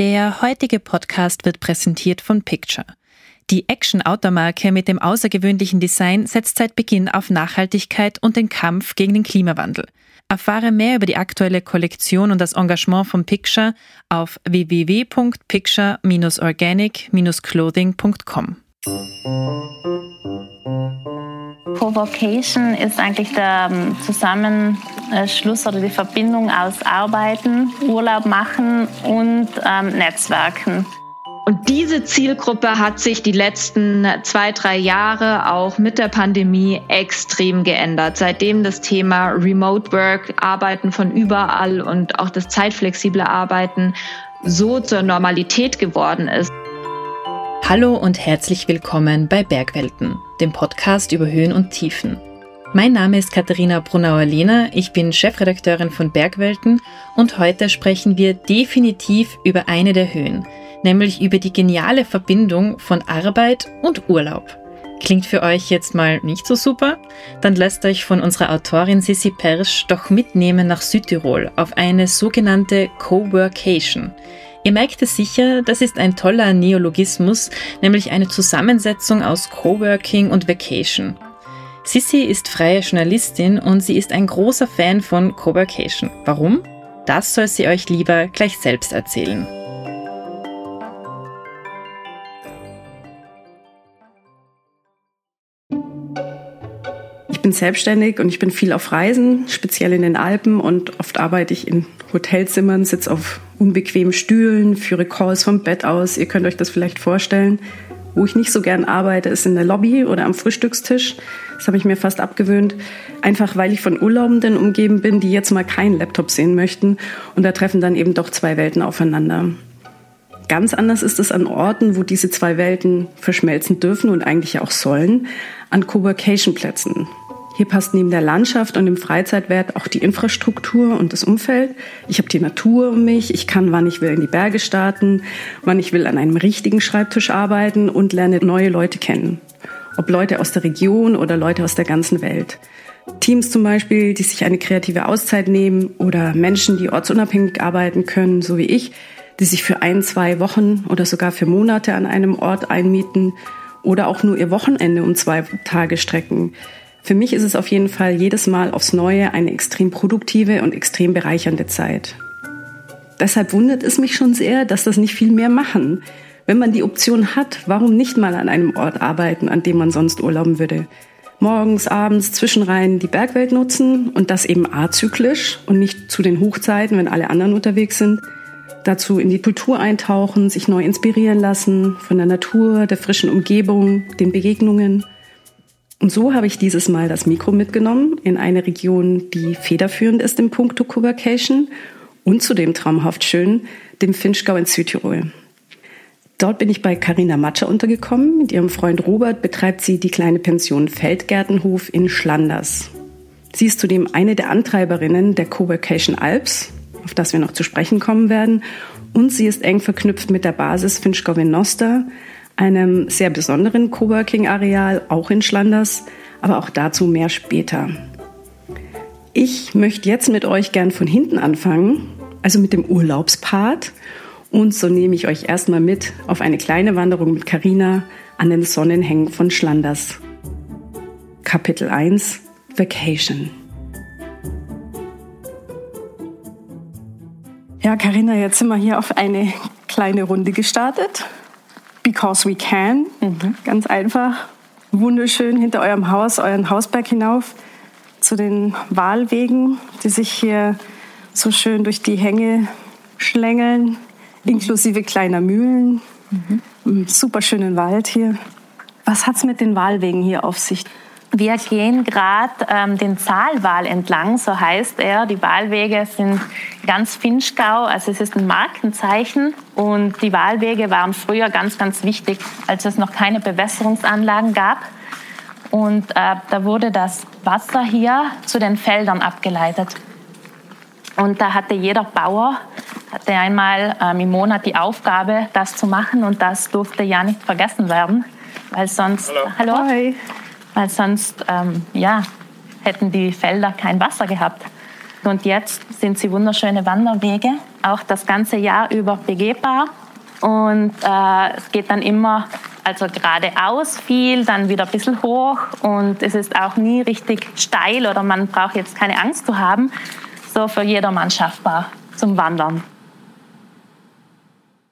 Der heutige Podcast wird präsentiert von Picture. Die Action-Outdoor-Marke mit dem außergewöhnlichen Design setzt seit Beginn auf Nachhaltigkeit und den Kampf gegen den Klimawandel. Erfahre mehr über die aktuelle Kollektion und das Engagement von Picture auf www.picture-organic-clothing.com. Covocation ist eigentlich der ähm, Zusammenschluss oder die Verbindung aus Arbeiten, Urlaub machen und ähm, Netzwerken. Und diese Zielgruppe hat sich die letzten zwei, drei Jahre auch mit der Pandemie extrem geändert. Seitdem das Thema Remote Work, Arbeiten von überall und auch das zeitflexible Arbeiten so zur Normalität geworden ist. Hallo und herzlich willkommen bei Bergwelten, dem Podcast über Höhen und Tiefen. Mein Name ist Katharina Brunauer-Lehner, ich bin Chefredakteurin von Bergwelten und heute sprechen wir definitiv über eine der Höhen, nämlich über die geniale Verbindung von Arbeit und Urlaub. Klingt für euch jetzt mal nicht so super? Dann lasst euch von unserer Autorin Sissi Persch doch mitnehmen nach Südtirol auf eine sogenannte Coworkation. Ihr merkt es sicher, das ist ein toller Neologismus, nämlich eine Zusammensetzung aus Coworking und Vacation. Sissy ist freie Journalistin und sie ist ein großer Fan von Coworkation. Warum? Das soll sie euch lieber gleich selbst erzählen. Ich bin selbstständig und ich bin viel auf Reisen, speziell in den Alpen und oft arbeite ich in Hotelzimmern, sitze auf unbequemen Stühlen, führe Calls vom Bett aus. Ihr könnt euch das vielleicht vorstellen. Wo ich nicht so gern arbeite, ist in der Lobby oder am Frühstückstisch. Das habe ich mir fast abgewöhnt. Einfach weil ich von Urlaubenden umgeben bin, die jetzt mal keinen Laptop sehen möchten. Und da treffen dann eben doch zwei Welten aufeinander. Ganz anders ist es an Orten, wo diese zwei Welten verschmelzen dürfen und eigentlich auch sollen, an Coworcation-Plätzen. Hier passt neben der Landschaft und dem Freizeitwert auch die Infrastruktur und das Umfeld. Ich habe die Natur um mich, ich kann, wann ich will, in die Berge starten, wann ich will, an einem richtigen Schreibtisch arbeiten und lerne neue Leute kennen. Ob Leute aus der Region oder Leute aus der ganzen Welt. Teams zum Beispiel, die sich eine kreative Auszeit nehmen oder Menschen, die ortsunabhängig arbeiten können, so wie ich, die sich für ein, zwei Wochen oder sogar für Monate an einem Ort einmieten oder auch nur ihr Wochenende um zwei Tage strecken. Für mich ist es auf jeden Fall jedes Mal aufs Neue eine extrem produktive und extrem bereichernde Zeit. Deshalb wundert es mich schon sehr, dass das nicht viel mehr machen. Wenn man die Option hat, warum nicht mal an einem Ort arbeiten, an dem man sonst urlauben würde? Morgens, abends, Zwischenreihen die Bergwelt nutzen und das eben azyklisch und nicht zu den Hochzeiten, wenn alle anderen unterwegs sind. Dazu in die Kultur eintauchen, sich neu inspirieren lassen von der Natur, der frischen Umgebung, den Begegnungen. Und so habe ich dieses Mal das Mikro mitgenommen in eine Region, die federführend ist im Punkto Coworkation und zudem traumhaft schön, dem Finchgau in Südtirol. Dort bin ich bei Karina Matscher untergekommen. Mit ihrem Freund Robert betreibt sie die kleine Pension Feldgärtenhof in Schlanders. Sie ist zudem eine der Antreiberinnen der Coworkation Alps, auf das wir noch zu sprechen kommen werden. Und sie ist eng verknüpft mit der Basis Finchgau in Noster, einem sehr besonderen Coworking-Areal, auch in Schlanders, aber auch dazu mehr später. Ich möchte jetzt mit euch gern von hinten anfangen, also mit dem Urlaubspart. Und so nehme ich euch erstmal mit auf eine kleine Wanderung mit Carina an den Sonnenhängen von Schlanders. Kapitel 1 Vacation. Ja, Carina, jetzt sind wir hier auf eine kleine Runde gestartet. Because we can. Mhm. Ganz einfach. Wunderschön hinter eurem Haus, euren Hausberg hinauf zu den Wahlwegen, die sich hier so schön durch die Hänge schlängeln, inklusive kleiner Mühlen. Mhm. Super schönen Wald hier. Was hat es mit den Wahlwegen hier auf sich? Wir gehen gerade ähm, den Zahlwal entlang, so heißt er. Die Wahlwege sind ganz Finchgau, also es ist ein Markenzeichen. Und die Wahlwege waren früher ganz, ganz wichtig, als es noch keine Bewässerungsanlagen gab. Und äh, da wurde das Wasser hier zu den Feldern abgeleitet. Und da hatte jeder Bauer hatte einmal ähm, im Monat die Aufgabe, das zu machen. Und das durfte ja nicht vergessen werden, weil sonst. Hallo. Hallo weil sonst ähm, ja, hätten die Felder kein Wasser gehabt. Und jetzt sind sie wunderschöne Wanderwege, auch das ganze Jahr über begehbar. Und äh, es geht dann immer also geradeaus viel, dann wieder ein bisschen hoch und es ist auch nie richtig steil oder man braucht jetzt keine Angst zu haben. So für jedermann schaffbar zum Wandern.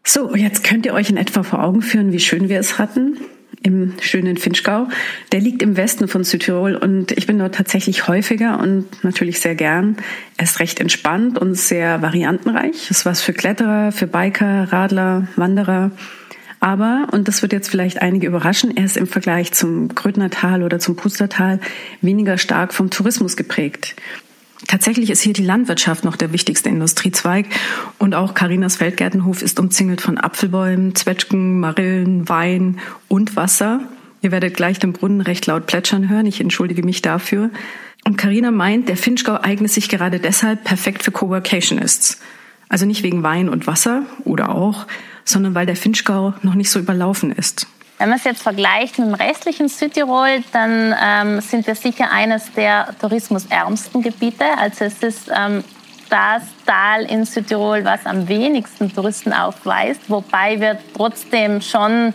So, jetzt könnt ihr euch in etwa vor Augen führen, wie schön wir es hatten im schönen Finchgau. Der liegt im Westen von Südtirol und ich bin dort tatsächlich häufiger und natürlich sehr gern. Er ist recht entspannt und sehr variantenreich. Ist was für Kletterer, für Biker, Radler, Wanderer. Aber, und das wird jetzt vielleicht einige überraschen, er ist im Vergleich zum Grödnertal oder zum Pustertal weniger stark vom Tourismus geprägt. Tatsächlich ist hier die Landwirtschaft noch der wichtigste Industriezweig und auch Carinas Feldgärtenhof ist umzingelt von Apfelbäumen, Zwetschgen, Marillen, Wein und Wasser. Ihr werdet gleich den Brunnen recht laut plätschern hören, ich entschuldige mich dafür. Und Carina meint, der Finchgau eignet sich gerade deshalb perfekt für Coworcationists. Also nicht wegen Wein und Wasser oder auch, sondern weil der Finchgau noch nicht so überlaufen ist. Wenn man es jetzt vergleicht mit dem restlichen Südtirol, dann ähm, sind wir sicher eines der tourismusärmsten Gebiete. Also es ist ähm, das Tal in Südtirol, was am wenigsten Touristen aufweist, wobei wir trotzdem schon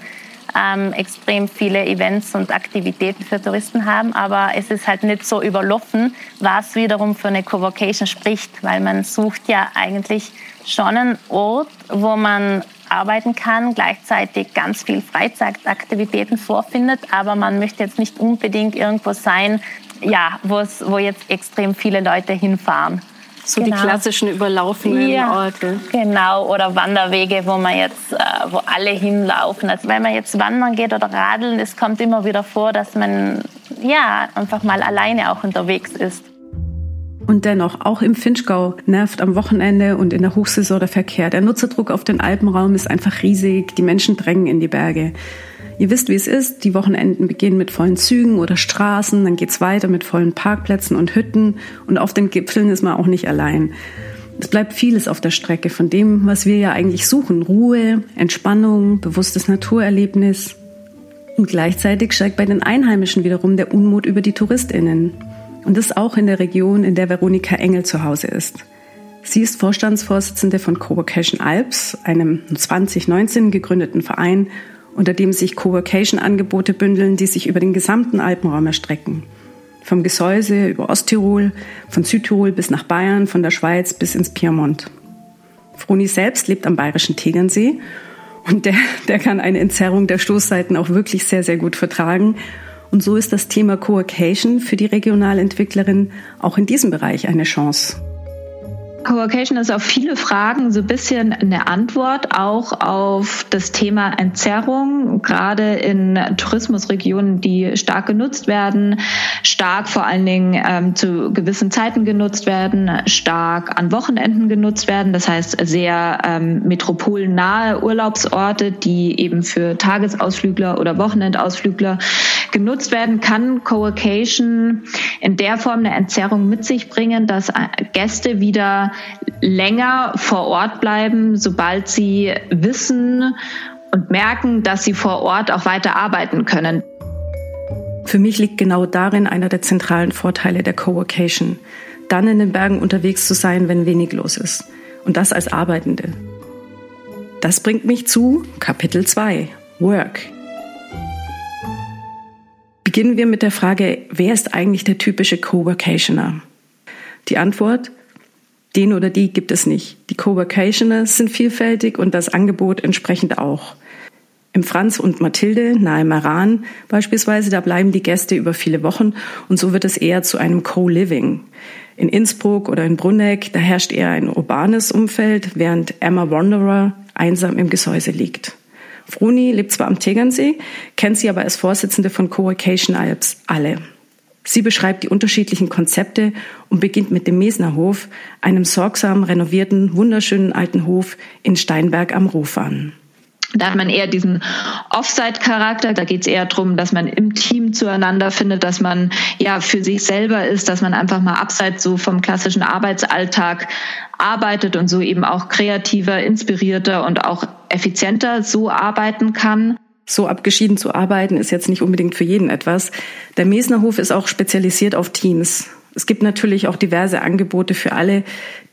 ähm, extrem viele Events und Aktivitäten für Touristen haben, aber es ist halt nicht so überlaufen, was wiederum für eine Covocation spricht, weil man sucht ja eigentlich schon einen Ort, wo man arbeiten kann, gleichzeitig ganz viel Freizeitaktivitäten vorfindet, aber man möchte jetzt nicht unbedingt irgendwo sein, ja, wo jetzt extrem viele Leute hinfahren. So genau. die klassischen überlaufenden ja, Orte. Genau, oder Wanderwege, wo man jetzt, äh, wo alle hinlaufen. Also wenn man jetzt wandern geht oder radeln, es kommt immer wieder vor, dass man ja einfach mal alleine auch unterwegs ist. Und dennoch, auch im Finchgau nervt am Wochenende und in der Hochsaison der Verkehr. Der Nutzerdruck auf den Alpenraum ist einfach riesig. Die Menschen drängen in die Berge. Ihr wisst, wie es ist. Die Wochenenden beginnen mit vollen Zügen oder Straßen, dann geht's weiter mit vollen Parkplätzen und Hütten und auf den Gipfeln ist man auch nicht allein. Es bleibt vieles auf der Strecke von dem, was wir ja eigentlich suchen. Ruhe, Entspannung, bewusstes Naturerlebnis. Und gleichzeitig steigt bei den Einheimischen wiederum der Unmut über die TouristInnen. Und das auch in der Region, in der Veronika Engel zu Hause ist. Sie ist Vorstandsvorsitzende von Covocation Alps, einem 2019 gegründeten Verein, unter dem sich Covocation-Angebote bündeln, die sich über den gesamten Alpenraum erstrecken. Vom Gesäuse über Osttirol, von Südtirol bis nach Bayern, von der Schweiz bis ins Piemont. Froni selbst lebt am bayerischen Tegernsee und der, der kann eine Entzerrung der Stoßseiten auch wirklich sehr, sehr gut vertragen und so ist das Thema Co-Occasion für die Regionalentwicklerin auch in diesem Bereich eine Chance. Coworcation ist auf viele Fragen so ein bisschen eine Antwort, auch auf das Thema Entzerrung, gerade in Tourismusregionen, die stark genutzt werden, stark vor allen Dingen ähm, zu gewissen Zeiten genutzt werden, stark an Wochenenden genutzt werden. Das heißt sehr ähm, metropolnahe Urlaubsorte, die eben für Tagesausflügler oder Wochenendausflügler genutzt werden, kann Coworcation in der Form eine Entzerrung mit sich bringen, dass Gäste wieder länger vor Ort bleiben, sobald sie wissen und merken, dass sie vor Ort auch weiter arbeiten können. Für mich liegt genau darin einer der zentralen Vorteile der Coworcation, dann in den Bergen unterwegs zu sein, wenn wenig los ist. Und das als Arbeitende. Das bringt mich zu Kapitel 2, Work. Beginnen wir mit der Frage, wer ist eigentlich der typische Coworkationer? Die Antwort, den oder die gibt es nicht. Die Coworkationers sind vielfältig und das Angebot entsprechend auch. Im Franz und Mathilde nahe Maran beispielsweise, da bleiben die Gäste über viele Wochen und so wird es eher zu einem Co-Living. In Innsbruck oder in Brunneck, da herrscht eher ein urbanes Umfeld, während Emma Wanderer einsam im Gesäuse liegt. Froni lebt zwar am Tegernsee, kennt sie aber als Vorsitzende von Co-Occasion Alps alle. Sie beschreibt die unterschiedlichen Konzepte und beginnt mit dem Mesnerhof, einem sorgsam renovierten, wunderschönen alten Hof in Steinberg am Rufan. Da hat man eher diesen Offside-Charakter. Da geht es eher darum, dass man im Team zueinander findet, dass man ja für sich selber ist, dass man einfach mal abseits so vom klassischen Arbeitsalltag arbeitet und so eben auch kreativer, inspirierter und auch effizienter so arbeiten kann. So abgeschieden zu arbeiten ist jetzt nicht unbedingt für jeden etwas. Der Mesnerhof ist auch spezialisiert auf Teams. Es gibt natürlich auch diverse Angebote für alle,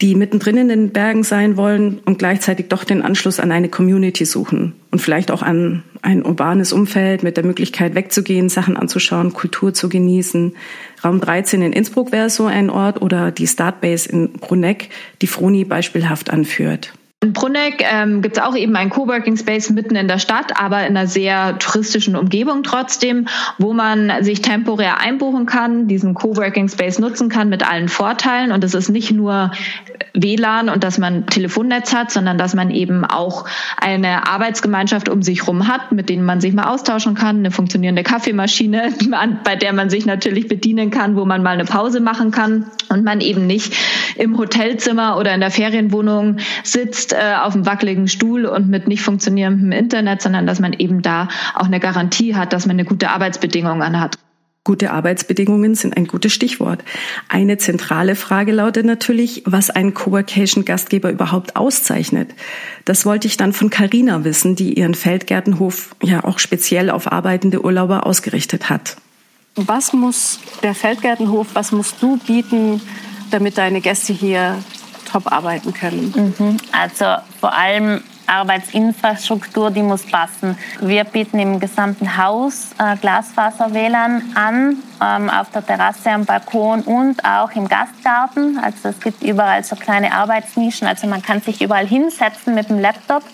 die mittendrin in den Bergen sein wollen und gleichzeitig doch den Anschluss an eine Community suchen und vielleicht auch an ein urbanes Umfeld mit der Möglichkeit wegzugehen, Sachen anzuschauen, Kultur zu genießen. Raum 13 in Innsbruck wäre so ein Ort oder die Startbase in Bruneck, die Froni beispielhaft anführt. In Bruneck ähm, gibt es auch eben einen Coworking Space mitten in der Stadt, aber in einer sehr touristischen Umgebung trotzdem, wo man sich temporär einbuchen kann, diesen Coworking Space nutzen kann mit allen Vorteilen. Und es ist nicht nur WLAN und dass man Telefonnetz hat, sondern dass man eben auch eine Arbeitsgemeinschaft um sich herum hat, mit denen man sich mal austauschen kann, eine funktionierende Kaffeemaschine, bei der man sich natürlich bedienen kann, wo man mal eine Pause machen kann und man eben nicht im Hotelzimmer oder in der Ferienwohnung sitzt äh, auf einem wackeligen Stuhl und mit nicht funktionierendem Internet, sondern dass man eben da auch eine Garantie hat, dass man eine gute Arbeitsbedingungen hat. Gute Arbeitsbedingungen sind ein gutes Stichwort. Eine zentrale Frage lautet natürlich, was einen Coworcation-Gastgeber überhaupt auszeichnet. Das wollte ich dann von Carina wissen, die ihren Feldgärtenhof ja auch speziell auf arbeitende Urlauber ausgerichtet hat. Was muss der Feldgärtenhof, was musst du bieten, damit deine Gäste hier top arbeiten können? Mhm. Also vor allem Arbeitsinfrastruktur, die muss passen. Wir bieten im gesamten Haus äh, Glasfaser-WLAN an, ähm, auf der Terrasse, am Balkon und auch im Gastgarten. Also es gibt überall so kleine Arbeitsnischen. Also man kann sich überall hinsetzen mit dem Laptop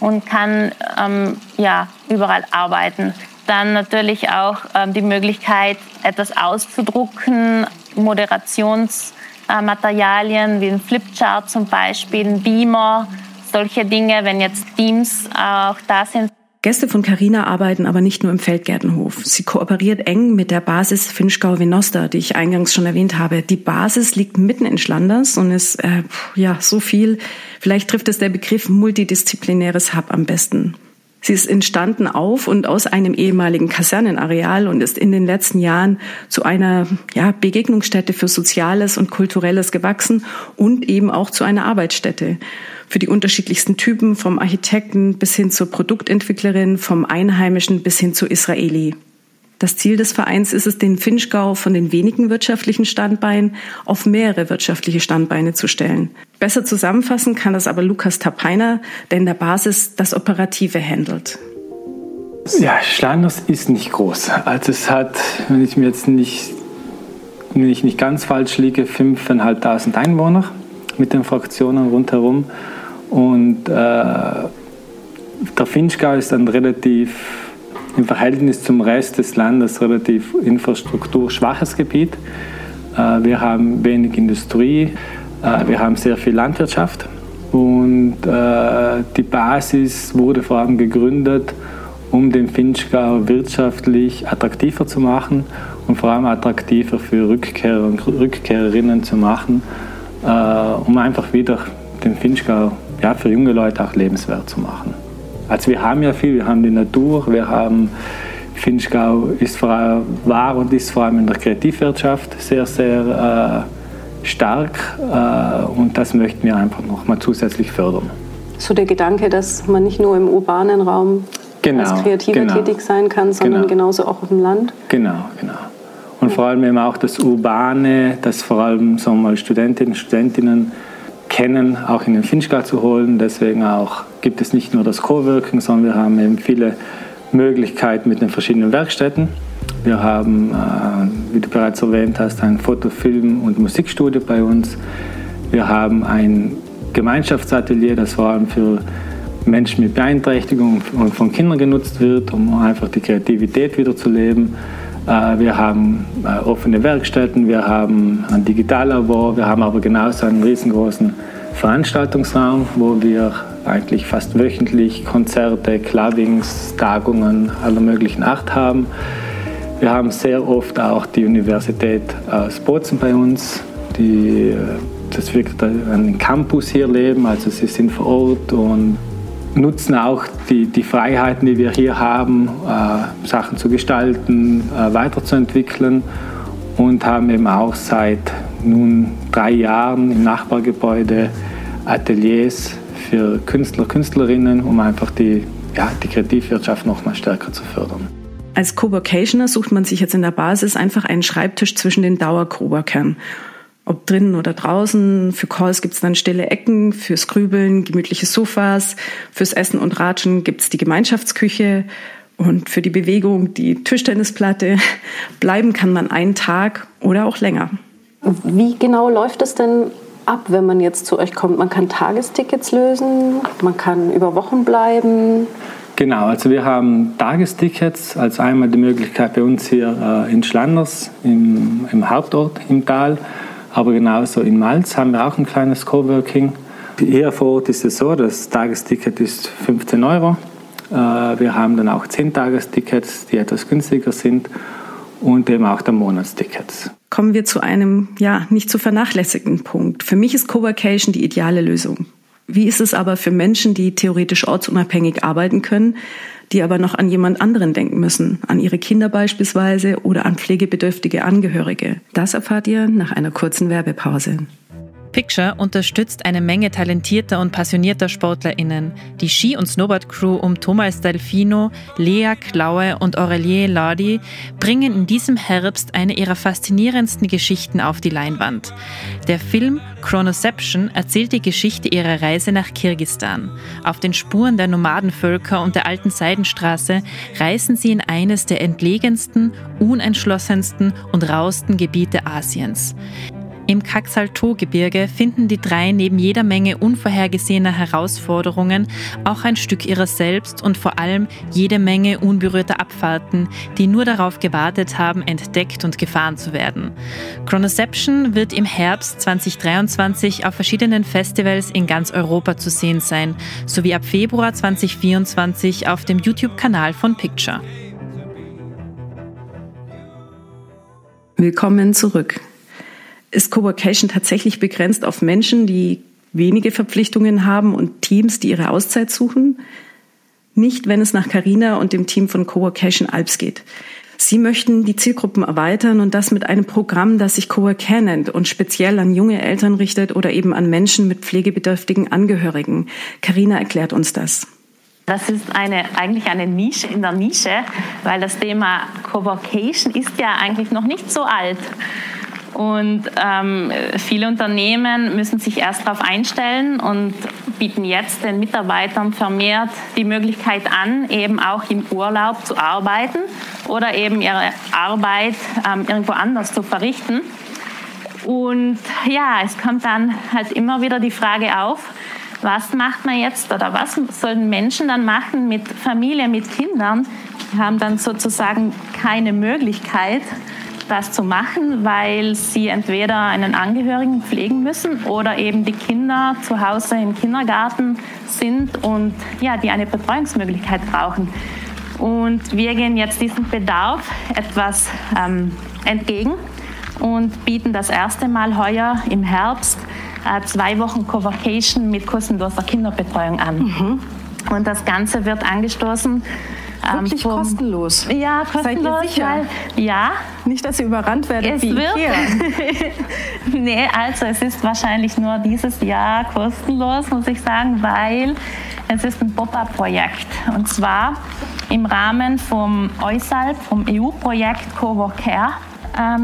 und kann ähm, ja, überall arbeiten. Dann natürlich auch ähm, die Möglichkeit, etwas auszudrucken, Moderations- Materialien wie ein Flipchart zum Beispiel, ein Beamer, solche Dinge, wenn jetzt Teams auch da sind. Gäste von Carina arbeiten aber nicht nur im Feldgärtenhof. Sie kooperiert eng mit der Basis Finchgau Venosta, die ich eingangs schon erwähnt habe. Die Basis liegt mitten in Schlanders und ist äh, ja so viel. Vielleicht trifft es der Begriff multidisziplinäres Hub am besten. Sie ist entstanden auf und aus einem ehemaligen Kasernenareal und ist in den letzten Jahren zu einer ja, Begegnungsstätte für Soziales und Kulturelles gewachsen und eben auch zu einer Arbeitsstätte für die unterschiedlichsten Typen, vom Architekten bis hin zur Produktentwicklerin, vom Einheimischen bis hin zu Israeli. Das Ziel des Vereins ist es, den Finchgau von den wenigen wirtschaftlichen Standbeinen auf mehrere wirtschaftliche Standbeine zu stellen. Besser zusammenfassen kann das aber Lukas Tapeiner, der in der Basis das Operative handelt. Ja, Schlanders ist nicht groß. Also es hat, wenn ich mir jetzt nicht, wenn ich nicht ganz falsch liege, 5.500 Einwohner mit den Fraktionen rundherum. Und äh, der Finchgau ist ein relativ im Verhältnis zum Rest des Landes relativ infrastrukturschwaches Gebiet. Äh, wir haben wenig Industrie, äh, wir haben sehr viel Landwirtschaft und äh, die Basis wurde vor allem gegründet, um den Finchgau wirtschaftlich attraktiver zu machen und vor allem attraktiver für Rückkehrer und Rückkehrerinnen zu machen, um einfach wieder den Finchgau ja, für junge Leute auch lebenswert zu machen. Also wir haben ja viel, wir haben die Natur, wir haben Finchgau ist vor allem, war und ist vor allem in der Kreativwirtschaft sehr, sehr äh, stark äh, und das möchten wir einfach nochmal zusätzlich fördern. So der Gedanke, dass man nicht nur im urbanen Raum genau, als Kreativer genau, tätig sein kann, sondern genau. genauso auch auf dem Land. Genau, genau. Und vor allem eben auch das Urbane, das vor allem sagen wir mal, Studentinnen und Studentinnen kennen, auch in den Finchgau zu holen. Deswegen auch gibt es nicht nur das Coworking, sondern wir haben eben viele Möglichkeiten mit den verschiedenen Werkstätten. Wir haben, äh, wie du bereits erwähnt hast, ein Foto-, Film- und Musikstudio bei uns. Wir haben ein Gemeinschaftsatelier, das vor allem für Menschen mit Beeinträchtigung und von Kindern genutzt wird, um einfach die Kreativität wieder zu leben. Äh, wir haben äh, offene Werkstätten, wir haben ein Digitallabor, wir haben aber genauso einen riesengroßen Veranstaltungsraum, wo wir eigentlich fast wöchentlich Konzerte, Clubbings, Tagungen aller möglichen Art haben. Wir haben sehr oft auch die Universität aus Bozen bei uns, die äh, das wirklich einen Campus hier leben, also sie sind vor Ort und nutzen auch die, die Freiheiten, die wir hier haben, äh, Sachen zu gestalten, äh, weiterzuentwickeln und haben eben auch seit nun drei Jahren im Nachbargebäude Ateliers für Künstler, Künstlerinnen, um einfach die, ja, die Kreativwirtschaft noch mal stärker zu fördern. Als Coworkationer sucht man sich jetzt in der Basis einfach einen Schreibtisch zwischen den Dauer-Coworkern. Ob drinnen oder draußen. Für Calls gibt's dann stille Ecken, fürs Grübeln gemütliche Sofas, fürs Essen und Ratschen gibt's die Gemeinschaftsküche und für die Bewegung die Tischtennisplatte. Bleiben kann man einen Tag oder auch länger. Wie genau läuft es denn ab, wenn man jetzt zu euch kommt? Man kann Tagestickets lösen, man kann über Wochen bleiben. Genau, also wir haben Tagestickets, also einmal die Möglichkeit bei uns hier äh, in Schlanders, im, im, Hauptort im Tal, aber genauso in Malz haben wir auch ein kleines Coworking. Hier vor Ort ist es so, das Tagesticket ist 15 Euro. Äh, wir haben dann auch 10 Tagestickets, die etwas günstiger sind und eben auch der Monatstickets. Kommen wir zu einem ja nicht zu vernachlässigenden Punkt. Für mich ist Coworkation die ideale Lösung. Wie ist es aber für Menschen, die theoretisch ortsunabhängig arbeiten können, die aber noch an jemand anderen denken müssen, an ihre Kinder beispielsweise oder an pflegebedürftige Angehörige? Das erfahrt ihr nach einer kurzen Werbepause. Picture unterstützt eine Menge talentierter und passionierter SportlerInnen. Die Ski- und Snowboard-Crew um Thomas Delfino, Lea Klaue und Aurelie Lardi bringen in diesem Herbst eine ihrer faszinierendsten Geschichten auf die Leinwand. Der Film Chronoception erzählt die Geschichte ihrer Reise nach Kirgistan. Auf den Spuren der Nomadenvölker und der alten Seidenstraße reisen sie in eines der entlegensten, unentschlossensten und rausten Gebiete Asiens. Im Kaxalto-Gebirge finden die drei neben jeder Menge unvorhergesehener Herausforderungen auch ein Stück ihrer selbst und vor allem jede Menge unberührter Abfahrten, die nur darauf gewartet haben, entdeckt und gefahren zu werden. Chronoception wird im Herbst 2023 auf verschiedenen Festivals in ganz Europa zu sehen sein, sowie ab Februar 2024 auf dem YouTube-Kanal von Picture. Willkommen zurück ist Coworkation tatsächlich begrenzt auf Menschen, die wenige Verpflichtungen haben und Teams, die ihre Auszeit suchen? Nicht, wenn es nach Carina und dem Team von Coworkation Alps geht. Sie möchten die Zielgruppen erweitern und das mit einem Programm, das sich Cowork nennt und speziell an junge Eltern richtet oder eben an Menschen mit pflegebedürftigen Angehörigen. Carina erklärt uns das. Das ist eine, eigentlich eine Nische in der Nische, weil das Thema Coworkation ist ja eigentlich noch nicht so alt. Und ähm, viele Unternehmen müssen sich erst darauf einstellen und bieten jetzt den Mitarbeitern vermehrt die Möglichkeit an, eben auch im Urlaub zu arbeiten oder eben ihre Arbeit ähm, irgendwo anders zu verrichten. Und ja, es kommt dann halt immer wieder die Frage auf, was macht man jetzt oder was sollen Menschen dann machen mit Familie, mit Kindern? Die haben dann sozusagen keine Möglichkeit, das zu machen, weil sie entweder einen Angehörigen pflegen müssen oder eben die Kinder zu Hause im Kindergarten sind und ja, die eine Betreuungsmöglichkeit brauchen. Und wir gehen jetzt diesem Bedarf etwas ähm, entgegen und bieten das erste Mal heuer im Herbst äh, zwei Wochen Covocation mit kostenloser Kinderbetreuung an. Mhm. Und das Ganze wird angestoßen Wirklich vom, kostenlos? Ja, kostenlos. Seid ihr sicher? Weil, ja. Nicht, dass ihr überrannt werdet es wie wird, Ikea. nee, also es ist wahrscheinlich nur dieses Jahr kostenlos, muss ich sagen, weil es ist ein Pop-up-Projekt. Und zwar im Rahmen vom EUSALP, vom EU-Projekt Cowork Care ähm,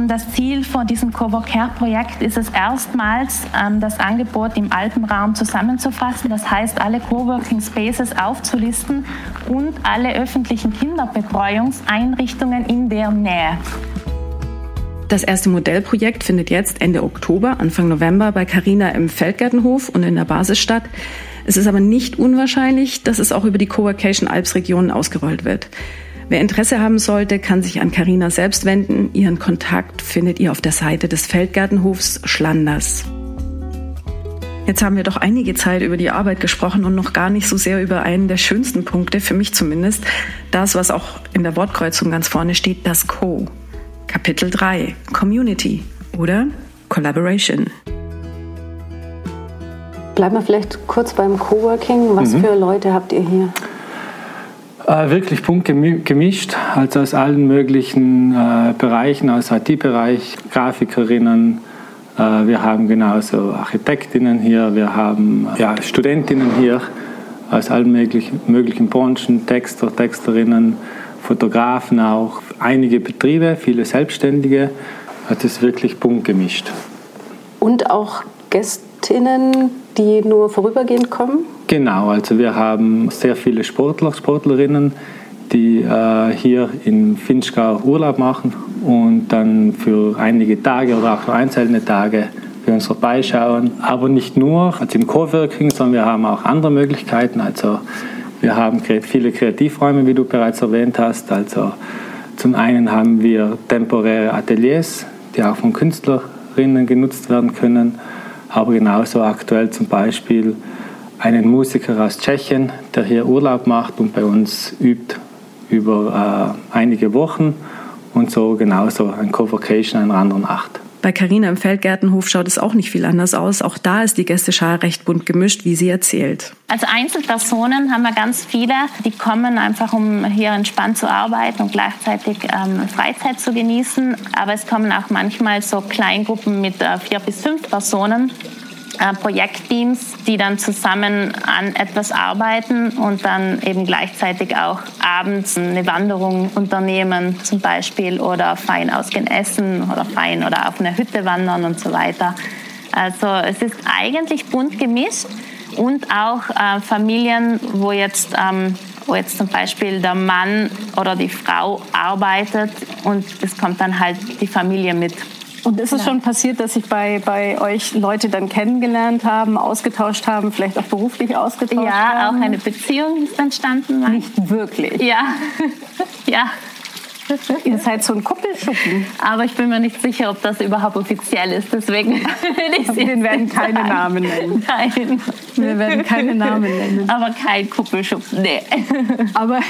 das Ziel von diesem Cowork-Care-Projekt ist es erstmals, ähm, das Angebot im Alpenraum zusammenzufassen. Das heißt, alle Coworking Spaces aufzulisten und alle öffentlichen Kinderbetreuungseinrichtungen in der Nähe. Das erste Modellprojekt findet jetzt Ende Oktober, Anfang November bei Carina im Feldgartenhof und in der Basis statt. Es ist aber nicht unwahrscheinlich, dass es auch über die Coworkation Alps Regionen ausgerollt wird. Wer Interesse haben sollte, kann sich an Karina selbst wenden. Ihren Kontakt findet ihr auf der Seite des Feldgartenhofs Schlanders. Jetzt haben wir doch einige Zeit über die Arbeit gesprochen und noch gar nicht so sehr über einen der schönsten Punkte, für mich zumindest, das, was auch in der Wortkreuzung ganz vorne steht, das Co. Kapitel 3, Community oder Collaboration. Bleiben wir vielleicht kurz beim Coworking. Was mhm. für Leute habt ihr hier? Äh, wirklich bunt gemischt, also aus allen möglichen äh, Bereichen, aus IT-Bereich, Grafikerinnen, äh, wir haben genauso Architektinnen hier, wir haben ja, Studentinnen hier aus allen möglichen, möglichen Branchen, Texter, Texterinnen, Fotografen auch, einige Betriebe, viele Selbstständige. Hat es wirklich bunt gemischt. Und auch Gästinnen, die nur vorübergehend kommen? Genau, also wir haben sehr viele Sportler, Sportlerinnen, die äh, hier in Finchgau Urlaub machen und dann für einige Tage oder auch für einzelne Tage für uns vorbeischauen. Aber nicht nur also im Coworking, sondern wir haben auch andere Möglichkeiten. Also wir haben viele Kreativräume, wie du bereits erwähnt hast. Also zum einen haben wir temporäre Ateliers, die auch von Künstlerinnen genutzt werden können, aber genauso aktuell zum Beispiel einen Musiker aus Tschechien, der hier Urlaub macht und bei uns übt über äh, einige Wochen und so genauso ein Covocation einer anderen Acht. Bei Carina im Feldgärtenhof schaut es auch nicht viel anders aus. Auch da ist die Gästeschar recht bunt gemischt, wie sie erzählt. Als Einzelpersonen haben wir ganz viele, die kommen einfach, um hier entspannt zu arbeiten und gleichzeitig ähm, Freizeit zu genießen. Aber es kommen auch manchmal so Kleingruppen mit äh, vier bis fünf Personen Projektteams, die dann zusammen an etwas arbeiten und dann eben gleichzeitig auch abends eine Wanderung unternehmen zum Beispiel oder fein ausgehen essen oder fein oder auf eine Hütte wandern und so weiter. Also es ist eigentlich bunt gemischt und auch äh, Familien, wo jetzt, ähm, wo jetzt zum Beispiel der Mann oder die Frau arbeitet und es kommt dann halt die Familie mit. Und ist es ja. schon passiert, dass sich bei, bei euch Leute dann kennengelernt haben, ausgetauscht haben, vielleicht auch beruflich ausgetauscht ja, haben? Ja, auch eine Beziehung ist entstanden. Nicht wirklich? Ja, ja. Ihr seid so ein Kuppelschuppen. Aber ich bin mir nicht sicher, ob das überhaupt offiziell ist. Deswegen will ich Wir werden keine sagen. Namen nennen. Nein. Wir werden keine Namen nennen. Aber kein Kuppelschuppen, nee. Aber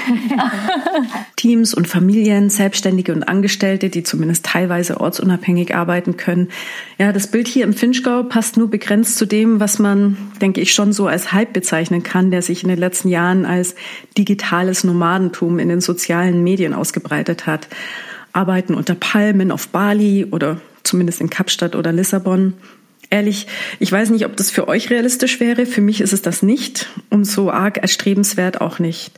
Teams und Familien, Selbstständige und Angestellte, die zumindest teilweise ortsunabhängig arbeiten können. Ja, das Bild hier im Finchgau passt nur begrenzt zu dem, was man, denke ich, schon so als Hype bezeichnen kann, der sich in den letzten Jahren als digitales Nomadentum in den sozialen Medien ausgebreitet hat, arbeiten unter Palmen auf Bali oder zumindest in Kapstadt oder Lissabon. Ehrlich, ich weiß nicht, ob das für euch realistisch wäre. Für mich ist es das nicht und so arg erstrebenswert auch nicht.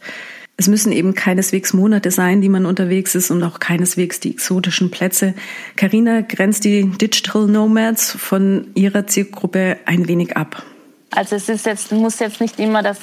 Es müssen eben keineswegs Monate sein, die man unterwegs ist und auch keineswegs die exotischen Plätze. Carina grenzt die Digital Nomads von ihrer Zielgruppe ein wenig ab. Also es ist jetzt, muss jetzt nicht immer das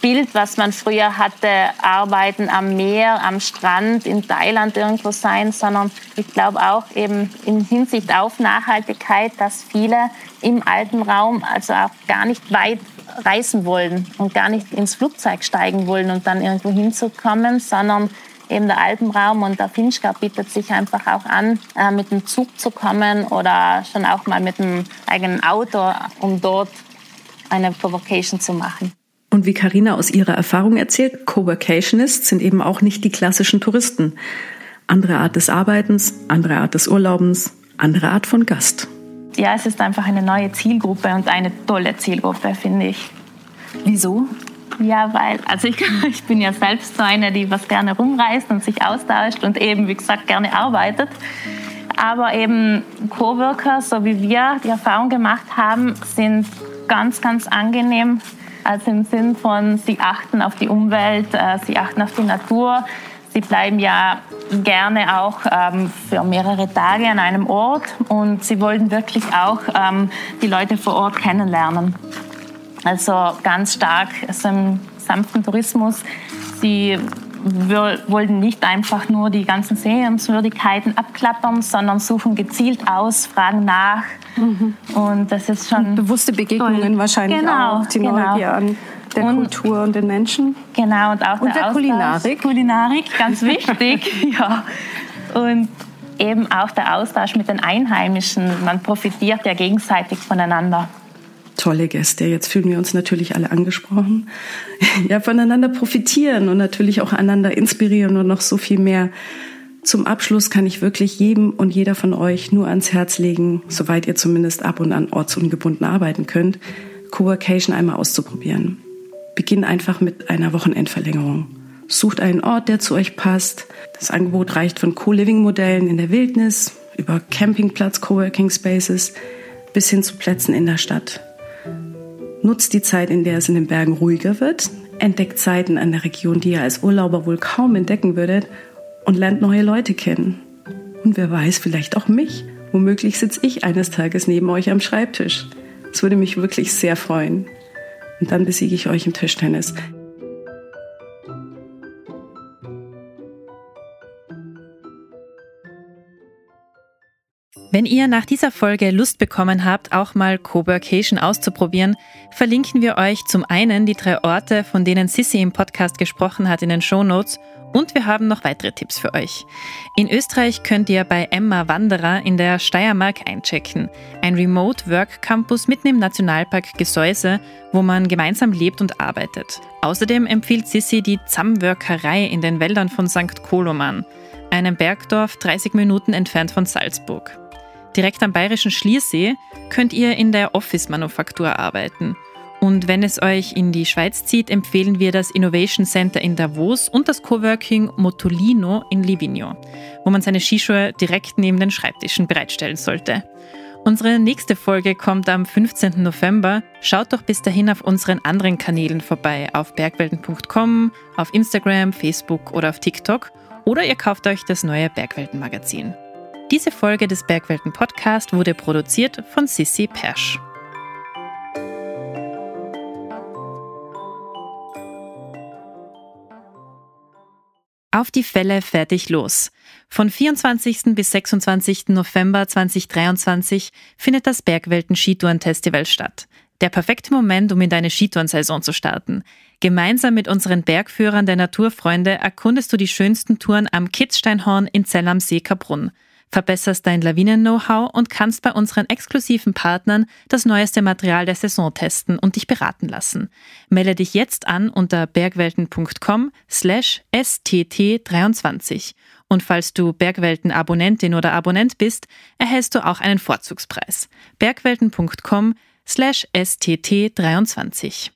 Bild, was man früher hatte, Arbeiten am Meer, am Strand, in Thailand irgendwo sein, sondern ich glaube auch eben in Hinsicht auf Nachhaltigkeit, dass viele im Alpenraum also auch gar nicht weit reisen wollen und gar nicht ins Flugzeug steigen wollen und dann irgendwo hinzukommen, sondern eben der Alpenraum und der Finchgau bietet sich einfach auch an, äh, mit dem Zug zu kommen oder schon auch mal mit dem eigenen Auto, um dort eine Provocation zu machen. Und wie Karina aus ihrer Erfahrung erzählt, Coworkationists sind eben auch nicht die klassischen Touristen. Andere Art des Arbeitens, andere Art des Urlaubens, andere Art von Gast. Ja, es ist einfach eine neue Zielgruppe und eine tolle Zielgruppe, finde ich. Wieso? Ja, weil, also ich, ich bin ja selbst so eine, die was gerne rumreist und sich austauscht und eben, wie gesagt, gerne arbeitet. Aber eben Coworker, so wie wir die Erfahrung gemacht haben, sind ganz, ganz angenehm also im Sinn von, sie achten auf die Umwelt, äh, sie achten auf die Natur. Sie bleiben ja gerne auch ähm, für mehrere Tage an einem Ort und sie wollen wirklich auch ähm, die Leute vor Ort kennenlernen. Also ganz stark also im sanften Tourismus. Sie wollten nicht einfach nur die ganzen Sehenswürdigkeiten abklappern, sondern suchen gezielt aus, fragen nach. Mhm. Und das ist schon. Und bewusste Begegnungen toll. wahrscheinlich genau, auch, die genau. Neugier an der und, Kultur und den Menschen. Genau, und auch und der, der Kulinarik. Kulinarik, ganz wichtig. ja. Und eben auch der Austausch mit den Einheimischen. Man profitiert ja gegenseitig voneinander tolle Gäste. Jetzt fühlen wir uns natürlich alle angesprochen. Ja, voneinander profitieren und natürlich auch einander inspirieren und noch so viel mehr. Zum Abschluss kann ich wirklich jedem und jeder von euch nur ans Herz legen, soweit ihr zumindest ab und an ortsungebunden arbeiten könnt, Coworkation einmal auszuprobieren. Beginn einfach mit einer Wochenendverlängerung. Sucht einen Ort, der zu euch passt. Das Angebot reicht von Co-Living-Modellen in der Wildnis über Campingplatz, Coworking Spaces bis hin zu Plätzen in der Stadt. Nutzt die Zeit, in der es in den Bergen ruhiger wird, entdeckt Zeiten an der Region, die ihr als Urlauber wohl kaum entdecken würdet und lernt neue Leute kennen. Und wer weiß, vielleicht auch mich. Womöglich sitze ich eines Tages neben euch am Schreibtisch. Es würde mich wirklich sehr freuen. Und dann besiege ich euch im Tischtennis. Wenn ihr nach dieser Folge Lust bekommen habt, auch mal Coworkation auszuprobieren, verlinken wir euch zum einen die drei Orte, von denen Sissy im Podcast gesprochen hat, in den Show Notes und wir haben noch weitere Tipps für euch. In Österreich könnt ihr bei Emma Wanderer in der Steiermark einchecken. Ein Remote Work Campus mitten im Nationalpark Gesäuse, wo man gemeinsam lebt und arbeitet. Außerdem empfiehlt Sissi die Zamwörkerei in den Wäldern von St. Koloman, einem Bergdorf 30 Minuten entfernt von Salzburg. Direkt am bayerischen Schliersee könnt ihr in der Office-Manufaktur arbeiten. Und wenn es euch in die Schweiz zieht, empfehlen wir das Innovation Center in Davos und das Coworking Motolino in Livigno, wo man seine Skischuhe direkt neben den Schreibtischen bereitstellen sollte. Unsere nächste Folge kommt am 15. November. Schaut doch bis dahin auf unseren anderen Kanälen vorbei, auf bergwelten.com, auf Instagram, Facebook oder auf TikTok. Oder ihr kauft euch das neue Bergwelten-Magazin. Diese Folge des Bergwelten Podcast wurde produziert von Sissy Persch. Auf die Fälle fertig los. Von 24. bis 26. November 2023 findet das Bergwelten Skitouren-Festival statt. Der perfekte Moment, um in deine Skitourensaison zu starten. Gemeinsam mit unseren Bergführern der Naturfreunde erkundest du die schönsten Touren am Kitzsteinhorn in Zell am See Kaprun verbesserst dein Lawinen-Know-how und kannst bei unseren exklusiven Partnern das neueste Material der Saison testen und dich beraten lassen. Melde dich jetzt an unter bergwelten.com slash stt23. Und falls du Bergwelten-Abonnentin oder Abonnent bist, erhältst du auch einen Vorzugspreis. bergwelten.com slash stt23.